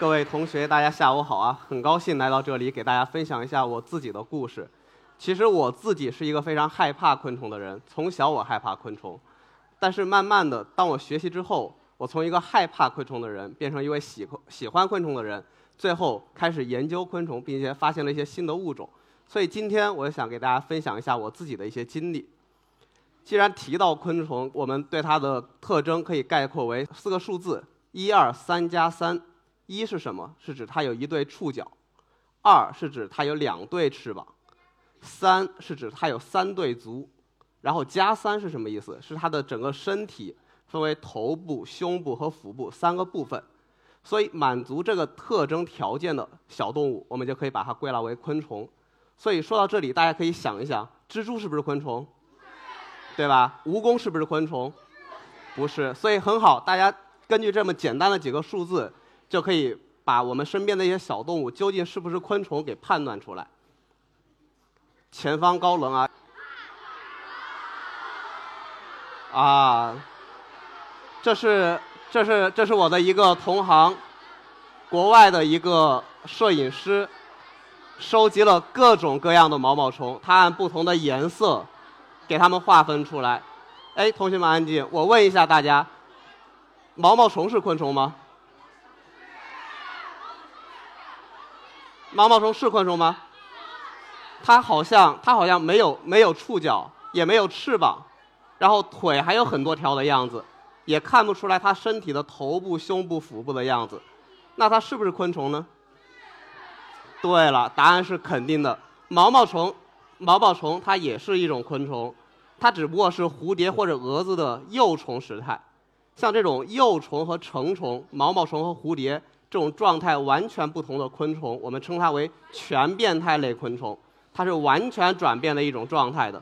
各位同学，大家下午好啊！很高兴来到这里，给大家分享一下我自己的故事。其实我自己是一个非常害怕昆虫的人，从小我害怕昆虫，但是慢慢的，当我学习之后，我从一个害怕昆虫的人变成一位喜喜欢昆虫的人，最后开始研究昆虫，并且发现了一些新的物种。所以今天我想给大家分享一下我自己的一些经历。既然提到昆虫，我们对它的特征可以概括为四个数字：一二三加三。一是什么？是指它有一对触角；二是指它有两对翅膀；三是指它有三对足。然后加三是什么意思？是它的整个身体分为头部、胸部和腹部三个部分。所以满足这个特征条件的小动物，我们就可以把它归纳为昆虫。所以说到这里，大家可以想一想：蜘蛛是不是昆虫？对吧？蜈蚣是不是昆虫？不是。所以很好，大家根据这么简单的几个数字。就可以把我们身边的一些小动物究竟是不是昆虫给判断出来。前方高能啊！啊，这是这是这是我的一个同行，国外的一个摄影师，收集了各种各样的毛毛虫，他按不同的颜色给它们划分出来。哎，同学们安静，我问一下大家，毛毛虫是昆虫吗？毛毛虫是昆虫吗？它好像它好像没有没有触角，也没有翅膀，然后腿还有很多条的样子，也看不出来它身体的头部、胸部、腹部的样子。那它是不是昆虫呢？对了，答案是肯定的。毛毛虫，毛毛虫它也是一种昆虫，它只不过是蝴蝶或者蛾子的幼虫时态。像这种幼虫和成虫，毛毛虫和蝴蝶。这种状态完全不同的昆虫，我们称它为全变态类昆虫，它是完全转变的一种状态的。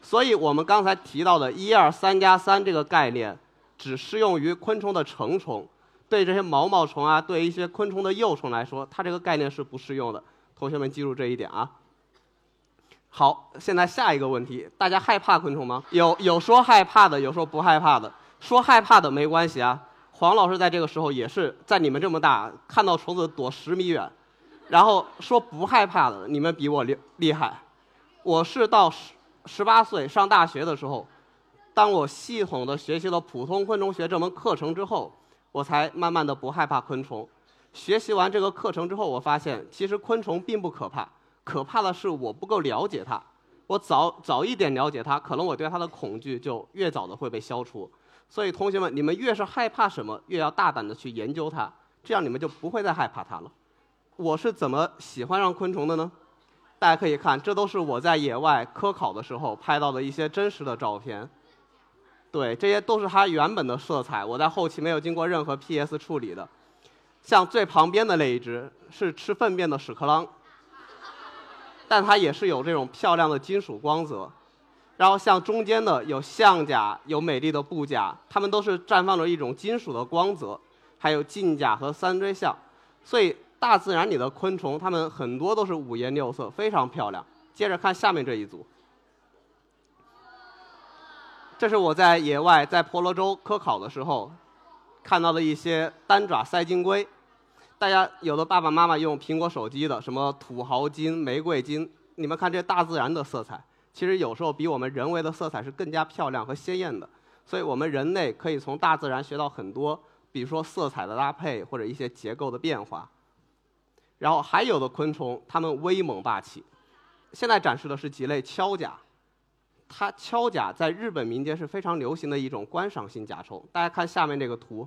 所以我们刚才提到的“一二三加三”这个概念，只适用于昆虫的成虫，对这些毛毛虫啊，对一些昆虫的幼虫来说，它这个概念是不适用的。同学们记住这一点啊。好，现在下一个问题，大家害怕昆虫吗？有有说害怕的，有说不害怕的。说害怕的没关系啊。黄老师在这个时候也是在你们这么大看到虫子躲十米远，然后说不害怕的，你们比我厉厉害。我是到十十八岁上大学的时候，当我系统的学习了普通昆虫学这门课程之后，我才慢慢的不害怕昆虫。学习完这个课程之后，我发现其实昆虫并不可怕，可怕的是我不够了解它。我早早一点了解它，可能我对它的恐惧就越早的会被消除。所以，同学们，你们越是害怕什么，越要大胆的去研究它，这样你们就不会再害怕它了。我是怎么喜欢上昆虫的呢？大家可以看，这都是我在野外科考的时候拍到的一些真实的照片。对，这些都是它原本的色彩，我在后期没有经过任何 PS 处理的。像最旁边的那一只是吃粪便的屎壳郎，但它也是有这种漂亮的金属光泽。然后像中间的有象甲，有美丽的布甲，它们都是绽放着一种金属的光泽，还有镜甲和三锥象，所以大自然里的昆虫，它们很多都是五颜六色，非常漂亮。接着看下面这一组，这是我在野外在婆罗洲科考的时候看到的一些单爪赛金龟。大家有的爸爸妈妈用苹果手机的，什么土豪金、玫瑰金，你们看这大自然的色彩。其实有时候比我们人为的色彩是更加漂亮和鲜艳的，所以我们人类可以从大自然学到很多，比如说色彩的搭配或者一些结构的变化。然后还有的昆虫，它们威猛霸气。现在展示的是几类锹甲，它锹甲在日本民间是非常流行的一种观赏性甲虫。大家看下面这个图，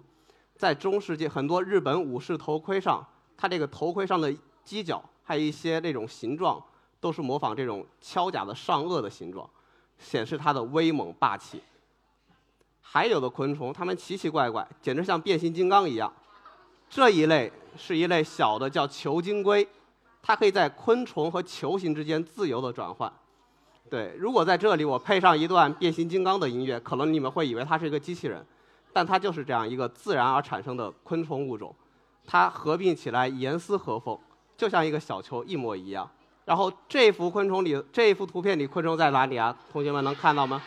在中世纪很多日本武士头盔上，它这个头盔上的犄角还有一些那种形状。都是模仿这种锹甲的上颚的形状，显示它的威猛霸气。还有的昆虫，它们奇奇怪怪，简直像变形金刚一样。这一类是一类小的叫球金龟，它可以在昆虫和球形之间自由的转换。对，如果在这里我配上一段变形金刚的音乐，可能你们会以为它是一个机器人，但它就是这样一个自然而产生的昆虫物种。它合并起来严丝合缝，就像一个小球一模一样。然后这幅昆虫里，这幅图片里昆虫在哪里啊？同学们能看到吗？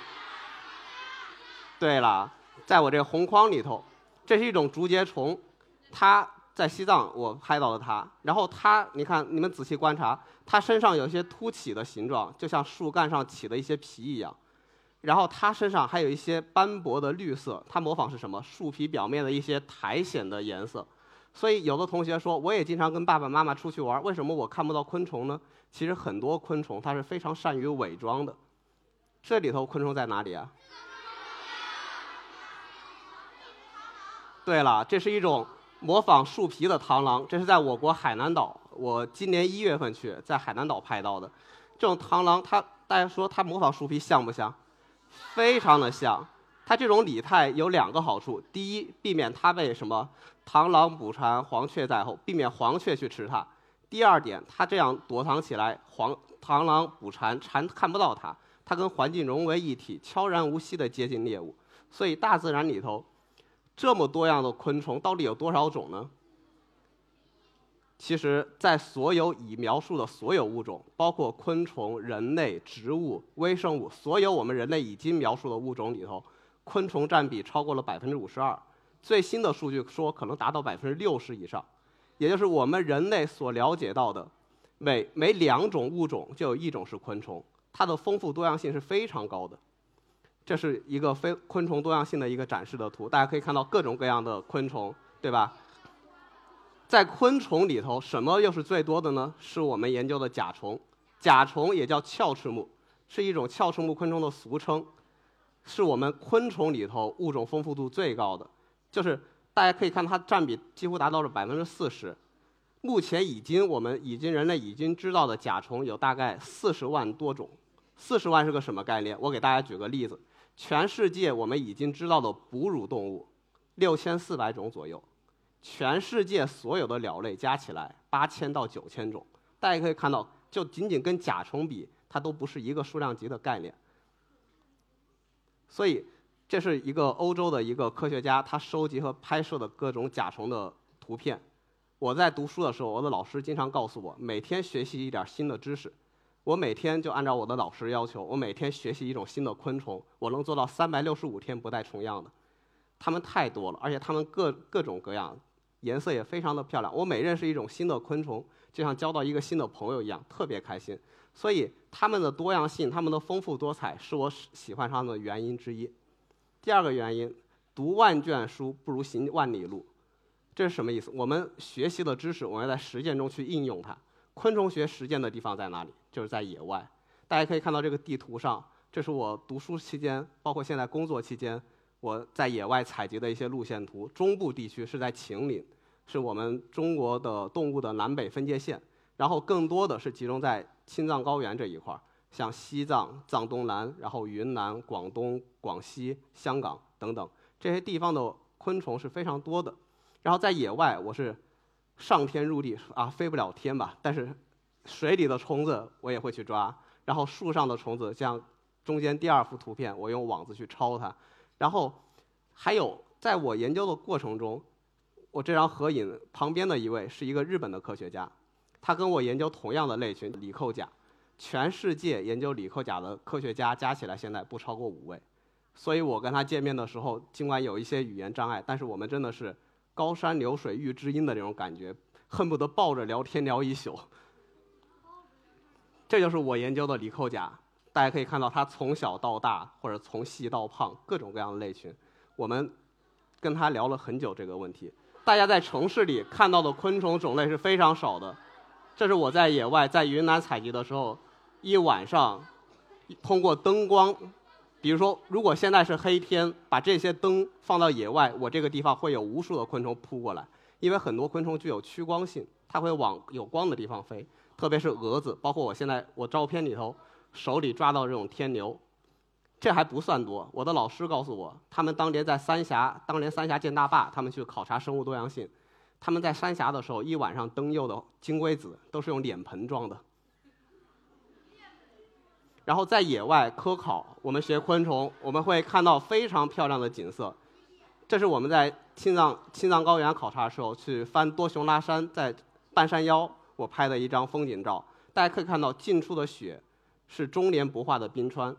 对了，在我这红框里头，这是一种竹节虫，它在西藏我拍到了它，然后它，你看你们仔细观察，它身上有些凸起的形状，就像树干上起的一些皮一样。然后它身上还有一些斑驳的绿色，它模仿是什么？树皮表面的一些苔藓的颜色。所以有的同学说，我也经常跟爸爸妈妈出去玩，为什么我看不到昆虫呢？其实很多昆虫它是非常善于伪装的。这里头昆虫在哪里啊？对了，这是一种模仿树皮的螳螂，这是在我国海南岛，我今年一月份去在海南岛拍到的。这种螳螂，它大家说它模仿树皮像不像？非常的像，它这种拟态有两个好处：第一，避免它被什么螳螂捕蝉，黄雀在后，避免黄雀去吃它；第二点，它这样躲藏起来，黄螳螂捕蝉，蝉看不到它，它跟环境融为一体，悄然无息地接近猎物。所以大自然里头这么多样的昆虫，到底有多少种呢？其实，在所有已描述的所有物种，包括昆虫、人类、植物、微生物，所有我们人类已经描述的物种里头，昆虫占比超过了百分之五十二。最新的数据说，可能达到百分之六十以上。也就是我们人类所了解到的，每每两种物种就有一种是昆虫，它的丰富多样性是非常高的。这是一个非昆虫多样性的一个展示的图，大家可以看到各种各样的昆虫，对吧？在昆虫里头，什么又是最多的呢？是我们研究的甲虫。甲虫也叫鞘翅目，是一种鞘翅目昆虫的俗称，是我们昆虫里头物种丰富度最高的。就是大家可以看，它占比几乎达到了百分之四十。目前已经我们已经人类已经知道的甲虫有大概四十万多种。四十万是个什么概念？我给大家举个例子：全世界我们已经知道的哺乳动物六千四百种左右。全世界所有的鸟类加起来八千到九千种，大家可以看到，就仅仅跟甲虫比，它都不是一个数量级的概念。所以，这是一个欧洲的一个科学家，他收集和拍摄的各种甲虫的图片。我在读书的时候，我的老师经常告诉我，每天学习一点新的知识。我每天就按照我的老师要求，我每天学习一种新的昆虫，我能做到三百六十五天不带重样的。它们太多了，而且它们各各种各样。颜色也非常的漂亮。我每认识一种新的昆虫，就像交到一个新的朋友一样，特别开心。所以它们的多样性、它们的丰富多彩，是我喜欢上的原因之一。第二个原因，读万卷书不如行万里路，这是什么意思？我们学习的知识，我们要在实践中去应用它。昆虫学实践的地方在哪里？就是在野外。大家可以看到这个地图上，这是我读书期间，包括现在工作期间。我在野外采集的一些路线图，中部地区是在秦岭，是我们中国的动物的南北分界线。然后更多的是集中在青藏高原这一块儿，像西藏、藏东南，然后云南、广东、广西、香港等等这些地方的昆虫是非常多的。然后在野外，我是上天入地啊，飞不了天吧，但是水里的虫子我也会去抓，然后树上的虫子，像中间第二幅图片，我用网子去抄它。然后，还有在我研究的过程中，我这张合影旁边的一位是一个日本的科学家，他跟我研究同样的类群里扣甲，全世界研究里扣甲的科学家加起来现在不超过五位，所以我跟他见面的时候，尽管有一些语言障碍，但是我们真的是高山流水遇知音的这种感觉，恨不得抱着聊天聊一宿。这就是我研究的里扣甲。大家可以看到，它从小到大，或者从细到胖，各种各样的类群。我们跟他聊了很久这个问题。大家在城市里看到的昆虫种类是非常少的。这是我在野外在云南采集的时候，一晚上通过灯光，比如说，如果现在是黑天，把这些灯放到野外，我这个地方会有无数的昆虫扑过来。因为很多昆虫具有趋光性，它会往有光的地方飞，特别是蛾子，包括我现在我照片里头。手里抓到这种天牛，这还不算多。我的老师告诉我，他们当年在三峡，当年三峡建大坝，他们去考察生物多样性。他们在三峡的时候，一晚上灯釉的金龟子都是用脸盆装的。然后在野外科考，我们学昆虫，我们会看到非常漂亮的景色。这是我们在青藏青藏高原考察的时候去翻多雄拉山，在半山腰我拍的一张风景照。大家可以看到近处的雪。是终年不化的冰川，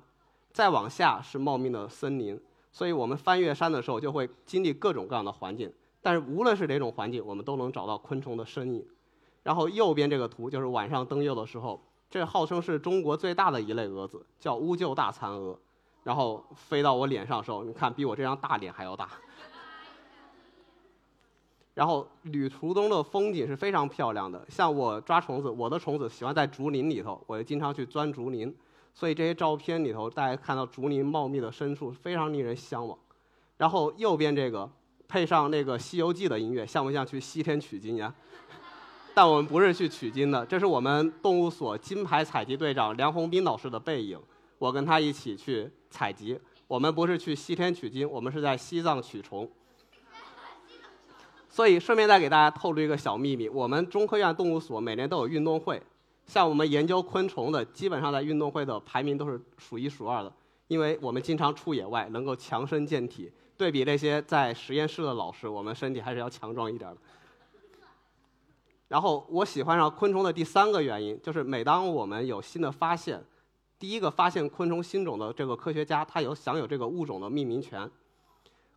再往下是茂密的森林，所以我们翻越山的时候就会经历各种各样的环境。但是无论是哪种环境，我们都能找到昆虫的身影。然后右边这个图就是晚上登幼的时候，这号称是中国最大的一类蛾子，叫乌桕大蚕蛾。然后飞到我脸上的时候，你看比我这张大脸还要大。然后旅途中的风景是非常漂亮的，像我抓虫子，我的虫子喜欢在竹林里头，我就经常去钻竹林，所以这些照片里头大家看到竹林茂密的深处，非常令人向往。然后右边这个配上那个《西游记》的音乐，像不像去西天取经呀？但我们不是去取经的，这是我们动物所金牌采集队长梁宏斌老师的背影，我跟他一起去采集。我们不是去西天取经，我们是在西藏取虫。所以顺便再给大家透露一个小秘密：我们中科院动物所每年都有运动会，像我们研究昆虫的，基本上在运动会的排名都是数一数二的，因为我们经常出野外，能够强身健体。对比那些在实验室的老师，我们身体还是要强壮一点的。然后我喜欢上昆虫的第三个原因，就是每当我们有新的发现，第一个发现昆虫新种的这个科学家，他有享有这个物种的命名权。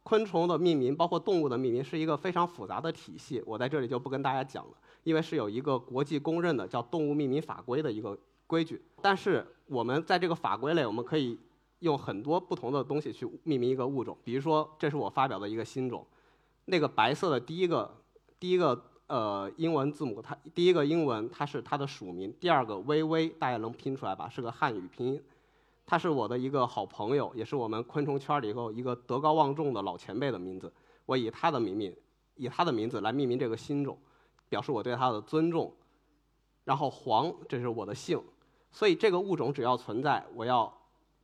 昆虫的命名，包括动物的命名，是一个非常复杂的体系。我在这里就不跟大家讲了，因为是有一个国际公认的叫《动物命名法规》的一个规矩。但是我们在这个法规内，我们可以用很多不同的东西去命名一个物种。比如说，这是我发表的一个新种，那个白色的第一个第一个呃英文字母，它第一个英文它是它的署名，第二个微微大家能拼出来吧？是个汉语拼音。他是我的一个好朋友，也是我们昆虫圈里头一个德高望重的老前辈的名字。我以他的名名，以他的名字来命名这个新种，表示我对他的尊重。然后黄，这是我的姓。所以这个物种只要存在，我要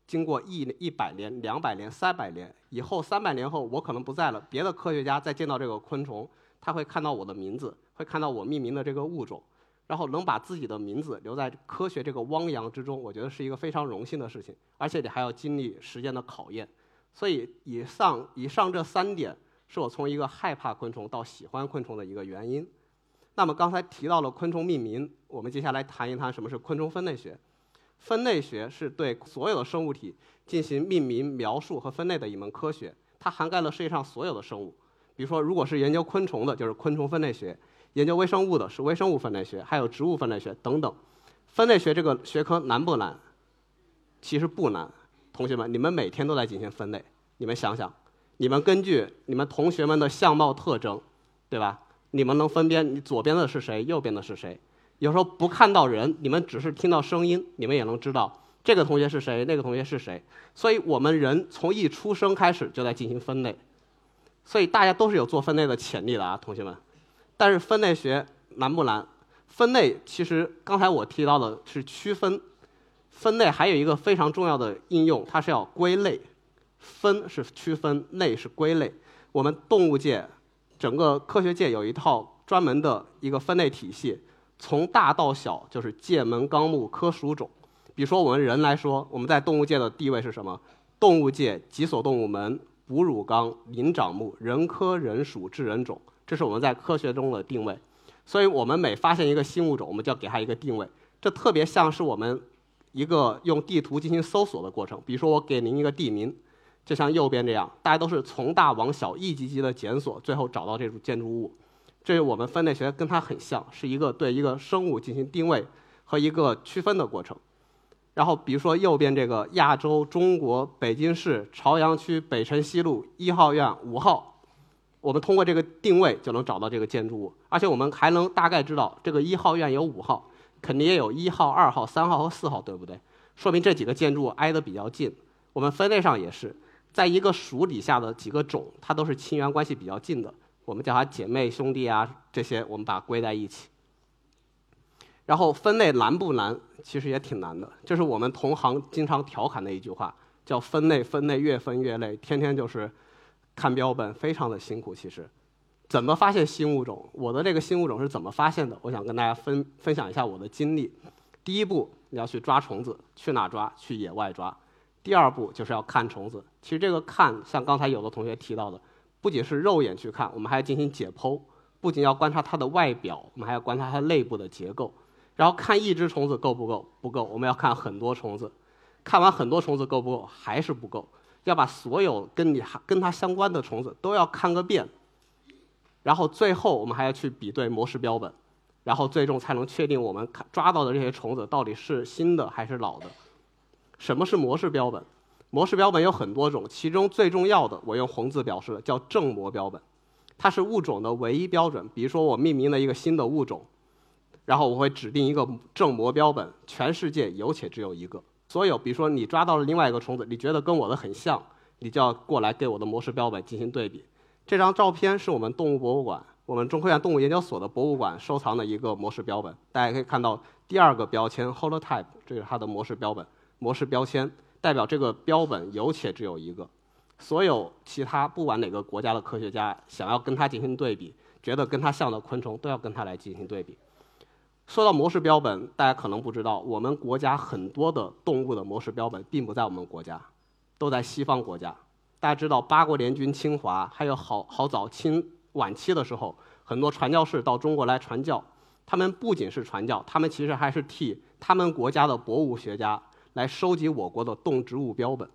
经过一一百年、两百年、三百年以后，三百年后我可能不在了，别的科学家再见到这个昆虫，他会看到我的名字，会看到我命名的这个物种。然后能把自己的名字留在科学这个汪洋之中，我觉得是一个非常荣幸的事情，而且你还要经历时间的考验。所以以上以上这三点是我从一个害怕昆虫到喜欢昆虫的一个原因。那么刚才提到了昆虫命名，我们接下来谈一谈什么是昆虫分类学。分类学是对所有的生物体进行命名、描述和分类的一门科学，它涵盖了世界上所有的生物。比如说，如果是研究昆虫的，就是昆虫分类学。研究微生物的是微生物分类学，还有植物分类学等等。分类学这个学科难不难？其实不难。同学们，你们每天都在进行分类，你们想想，你们根据你们同学们的相貌特征，对吧？你们能分辨你左边的是谁，右边的是谁？有时候不看到人，你们只是听到声音，你们也能知道这个同学是谁，那个同学是谁。所以我们人从一出生开始就在进行分类，所以大家都是有做分类的潜力的啊，同学们。但是分类学难不难？分类其实刚才我提到的是区分，分类还有一个非常重要的应用，它是要归类。分是区分，类是归类。我们动物界，整个科学界有一套专门的一个分类体系，从大到小就是界门纲目科属种。比如说我们人来说，我们在动物界的地位是什么？动物界脊索动物门、哺乳纲、灵长目、人科人属智人种。这是我们在科学中的定位，所以我们每发现一个新物种，我们就要给它一个定位。这特别像是我们一个用地图进行搜索的过程。比如说，我给您一个地名，就像右边这样，大家都是从大往小一级级的检索，最后找到这组建筑物。这是我们分类学跟它很像，是一个对一个生物进行定位和一个区分的过程。然后，比如说右边这个亚洲中国北京市朝阳区北辰西路一号院五号。我们通过这个定位就能找到这个建筑物，而且我们还能大概知道这个一号院有五号，肯定也有一号、二号、三号和四号，对不对？说明这几个建筑挨得比较近。我们分类上也是，在一个属底下的几个种，它都是亲缘关系比较近的，我们叫它姐妹兄弟啊，这些我们把它归在一起。然后分类难不难？其实也挺难的，这是我们同行经常调侃的一句话，叫分类分类越分越累，天天就是。看标本非常的辛苦，其实，怎么发现新物种？我的这个新物种是怎么发现的？我想跟大家分分享一下我的经历。第一步，你要去抓虫子，去哪抓？去野外抓。第二步就是要看虫子。其实这个看，像刚才有的同学提到的，不仅是肉眼去看，我们还要进行解剖，不仅要观察它的外表，我们还要观察它内部的结构。然后看一只虫子够不够？不够，我们要看很多虫子。看完很多虫子够不够？还是不够。要把所有跟你跟它相关的虫子都要看个遍，然后最后我们还要去比对模式标本，然后最终才能确定我们看抓到的这些虫子到底是新的还是老的。什么是模式标本？模式标本有很多种，其中最重要的我用红字表示的叫正模标本，它是物种的唯一标准。比如说我命名了一个新的物种，然后我会指定一个正模标本，全世界有且只有一个。所有比如说你抓到了另外一个虫子，你觉得跟我的很像，你就要过来给我的模式标本进行对比。这张照片是我们动物博物馆，我们中科院动物研究所的博物馆收藏的一个模式标本。大家可以看到第二个标签 holotype，这是它的模式标本，模式标签代表这个标本有且只有一个。所有其他不管哪个国家的科学家想要跟它进行对比，觉得跟它像的昆虫都要跟它来进行对比。说到模式标本，大家可能不知道，我们国家很多的动物的模式标本并不在我们国家，都在西方国家。大家知道八国联军侵华，还有好好早清晚期的时候，很多传教士到中国来传教。他们不仅是传教，他们其实还是替他们国家的博物学家来收集我国的动植物标本。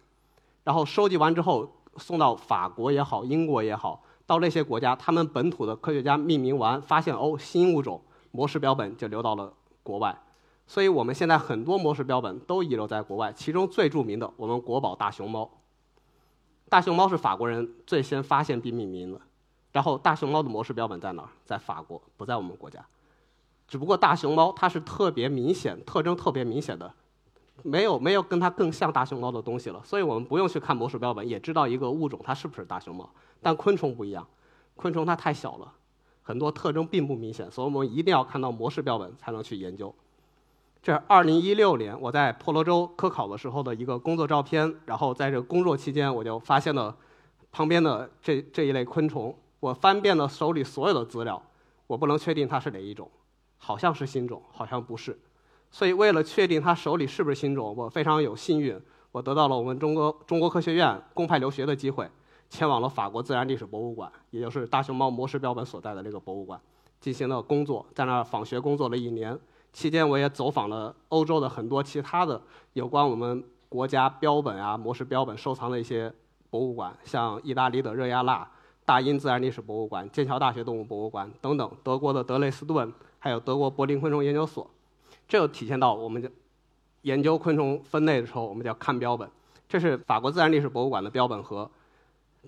然后收集完之后，送到法国也好，英国也好，到那些国家，他们本土的科学家命名完，发现哦新物种，模式标本就流到了国外。所以我们现在很多模式标本都遗留在国外，其中最著名的，我们国宝大熊猫。大熊猫是法国人最先发现并命名的，然后大熊猫的模式标本在哪儿？在法国，不在我们国家。只不过大熊猫它是特别明显、特征特别明显的，没有没有跟它更像大熊猫的东西了，所以我们不用去看模式标本也知道一个物种它是不是大熊猫。但昆虫不一样，昆虫它太小了，很多特征并不明显，所以我们一定要看到模式标本才能去研究。这是二零一六年我在婆罗洲科考的时候的一个工作照片。然后在这工作期间，我就发现了旁边的这这一类昆虫。我翻遍了手里所有的资料，我不能确定它是哪一种，好像是新种，好像不是。所以为了确定它手里是不是新种，我非常有幸运，我得到了我们中国中国科学院公派留学的机会，前往了法国自然历史博物馆，也就是大熊猫模式标本所在的这个博物馆，进行了工作，在那儿访学工作了一年。期间，我也走访了欧洲的很多其他的有关我们国家标本啊、模式标本收藏的一些博物馆，像意大利的热亚纳大英自然历史博物馆、剑桥大学动物博物馆等等，德国的德累斯顿，还有德国柏林昆虫研究所。这就体现到我们研究昆虫分类的时候，我们叫看标本。这是法国自然历史博物馆的标本盒，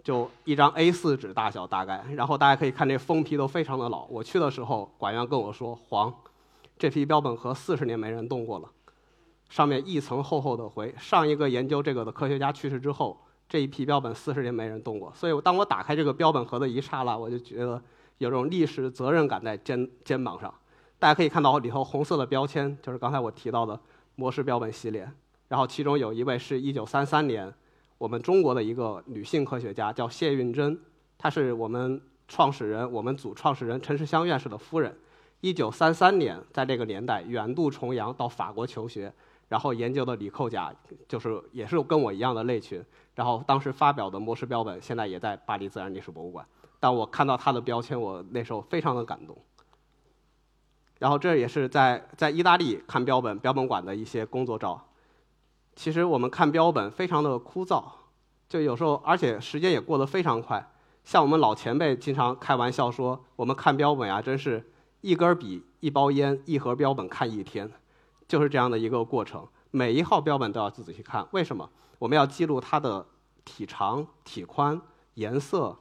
就一张 A4 纸大小大概。然后大家可以看这封皮都非常的老。我去的时候，馆员跟我说黄。这批标本盒四十年没人动过了，上面一层厚厚的灰。上一个研究这个的科学家去世之后，这一批标本四十年没人动过。所以，当我打开这个标本盒的一刹那，我就觉得有种历史责任感在肩肩膀上。大家可以看到里头红色的标签，就是刚才我提到的模式标本系列。然后其中有一位是一九三三年我们中国的一个女性科学家，叫谢运珍，她是我们创始人，我们组创始人陈世香院士的夫人。一九三三年，在这个年代远渡重洋到法国求学，然后研究的李寇甲，就是也是跟我一样的类群。然后当时发表的模式标本，现在也在巴黎自然历史博物馆。当我看到他的标签，我那时候非常的感动。然后这也是在在意大利看标本标本馆的一些工作照。其实我们看标本非常的枯燥，就有时候而且时间也过得非常快。像我们老前辈经常开玩笑说，我们看标本啊，真是。一根笔、一包烟、一盒标本看一天，就是这样的一个过程。每一号标本都要仔细看，为什么？我们要记录它的体长、体宽、颜色，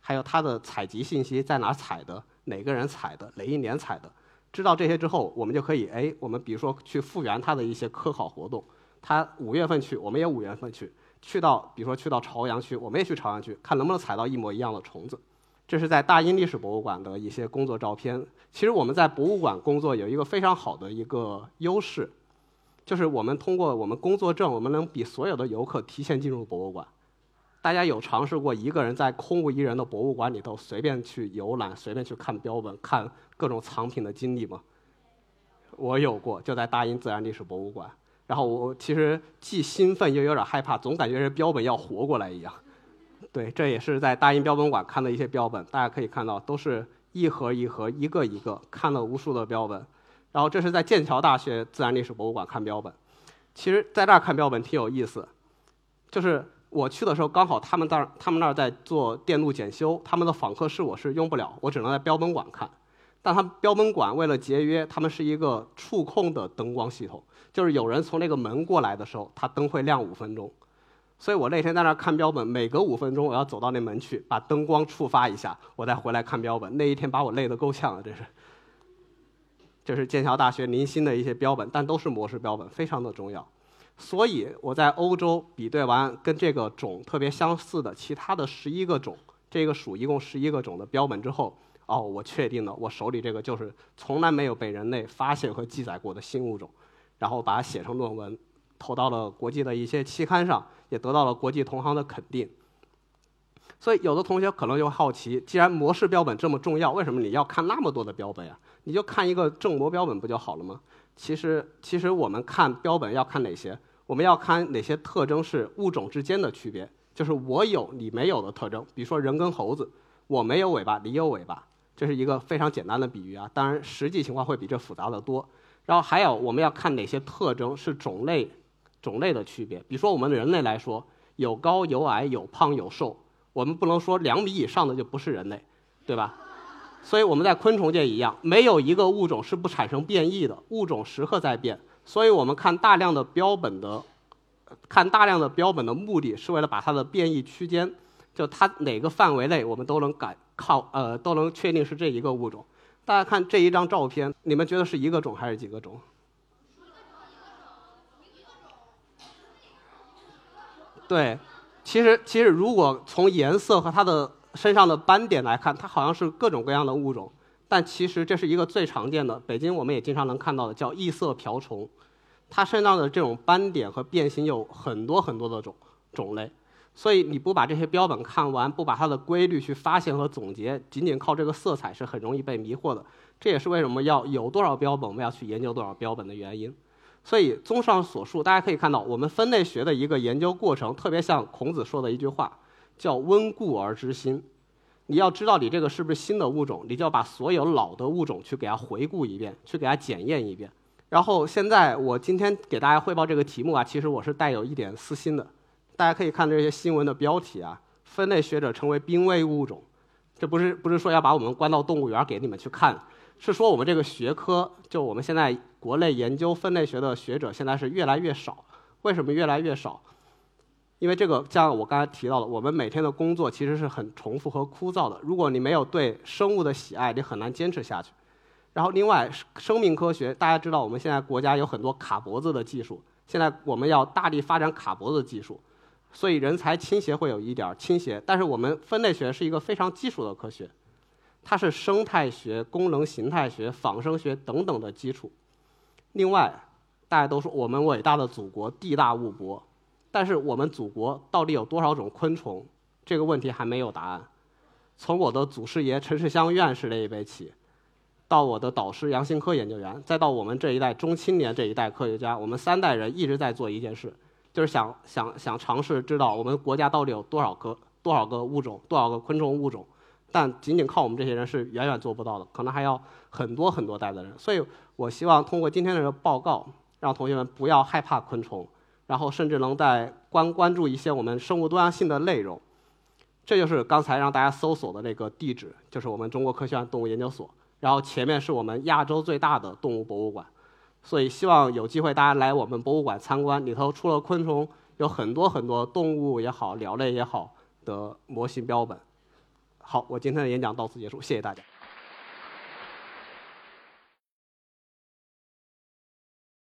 还有它的采集信息，在哪采的，哪个人采的，哪一年采的。知道这些之后，我们就可以，哎，我们比如说去复原它的一些科考活动。他五月份去，我们也五月份去，去到比如说去到朝阳区，我们也去朝阳区，看能不能采到一模一样的虫子。这是在大英历史博物馆的一些工作照片。其实我们在博物馆工作有一个非常好的一个优势，就是我们通过我们工作证，我们能比所有的游客提前进入博物馆。大家有尝试过一个人在空无一人的博物馆里头随便去游览、随便去看标本、看各种藏品的经历吗？我有过，就在大英自然历史博物馆。然后我其实既兴奋又有点害怕，总感觉这标本要活过来一样。对，这也是在大英标本馆看的一些标本，大家可以看到，都是一盒一盒、一个一个看了无数的标本。然后这是在剑桥大学自然历史博物馆看标本。其实在这儿看标本挺有意思，就是我去的时候刚好他们那儿他们那儿在做电路检修，他们的访客室我是用不了，我只能在标本馆看。但他们标本馆为了节约，他们是一个触控的灯光系统，就是有人从那个门过来的时候，它灯会亮五分钟。所以我那天在那儿看标本，每隔五分钟我要走到那门去，把灯光触发一下，我再回来看标本。那一天把我累得够呛了，这是。这是剑桥大学零星的一些标本，但都是模式标本，非常的重要。所以我在欧洲比对完跟这个种特别相似的其他的十一个种，这个属一共十一个种的标本之后，哦，我确定了我手里这个就是从来没有被人类发现和记载过的新物种，然后把它写成论文，投到了国际的一些期刊上，也得到了国际同行的肯定。所以有的同学可能就好奇，既然模式标本这么重要，为什么你要看那么多的标本呀？你就看一个正模标本不就好了吗？其实，其实我们看标本要看哪些？我们要看哪些特征是物种之间的区别，就是我有你没有的特征。比如说人跟猴子，我没有尾巴，你有尾巴，这是一个非常简单的比喻啊。当然，实际情况会比这复杂的多。然后还有我们要看哪些特征是种类，种类的区别。比如说我们人类来说，有高有矮，有胖有瘦，我们不能说两米以上的就不是人类，对吧？所以我们在昆虫界一样，没有一个物种是不产生变异的，物种时刻在变。所以我们看大量的标本的，看大量的标本的目的是为了把它的变异区间，就它哪个范围内我们都能感靠呃都能确定是这一个物种。大家看这一张照片，你们觉得是一个种还是几个种？对，其实其实如果从颜色和它的。身上的斑点来看，它好像是各种各样的物种，但其实这是一个最常见的，北京我们也经常能看到的，叫异色瓢虫。它身上的这种斑点和变形有很多很多的种种类，所以你不把这些标本看完，不把它的规律去发现和总结，仅仅靠这个色彩是很容易被迷惑的。这也是为什么要有多少标本，我们要去研究多少标本的原因。所以综上所述，大家可以看到，我们分类学的一个研究过程，特别像孔子说的一句话。叫温故而知新，你要知道你这个是不是新的物种，你就要把所有老的物种去给它回顾一遍，去给它检验一遍。然后现在我今天给大家汇报这个题目啊，其实我是带有一点私心的。大家可以看这些新闻的标题啊，分类学者成为濒危物种，这不是不是说要把我们关到动物园给你们去看，是说我们这个学科，就我们现在国内研究分类学的学者现在是越来越少。为什么越来越少？因为这个，像我刚才提到的，我们每天的工作其实是很重复和枯燥的。如果你没有对生物的喜爱，你很难坚持下去。然后，另外，生命科学，大家知道，我们现在国家有很多卡脖子的技术，现在我们要大力发展卡脖子技术，所以人才倾斜会有一点倾斜。但是，我们分类学是一个非常基础的科学，它是生态学、功能形态学、仿生学等等的基础。另外，大家都说我们伟大的祖国地大物博。但是我们祖国到底有多少种昆虫？这个问题还没有答案。从我的祖师爷陈世香院士那一辈起，到我的导师杨新科研究员，再到我们这一代中青年这一代科学家，我们三代人一直在做一件事，就是想想想尝试知道我们国家到底有多少个多少个物种，多少个昆虫物种。但仅仅靠我们这些人是远远做不到的，可能还要很多很多代的人。所以我希望通过今天的这个报告，让同学们不要害怕昆虫。然后甚至能在关关注一些我们生物多样性的内容，这就是刚才让大家搜索的那个地址，就是我们中国科学院动物研究所。然后前面是我们亚洲最大的动物博物馆，所以希望有机会大家来我们博物馆参观，里头除了昆虫，有很多很多动物也好、鸟类也好的模型标本。好，我今天的演讲到此结束，谢谢大家。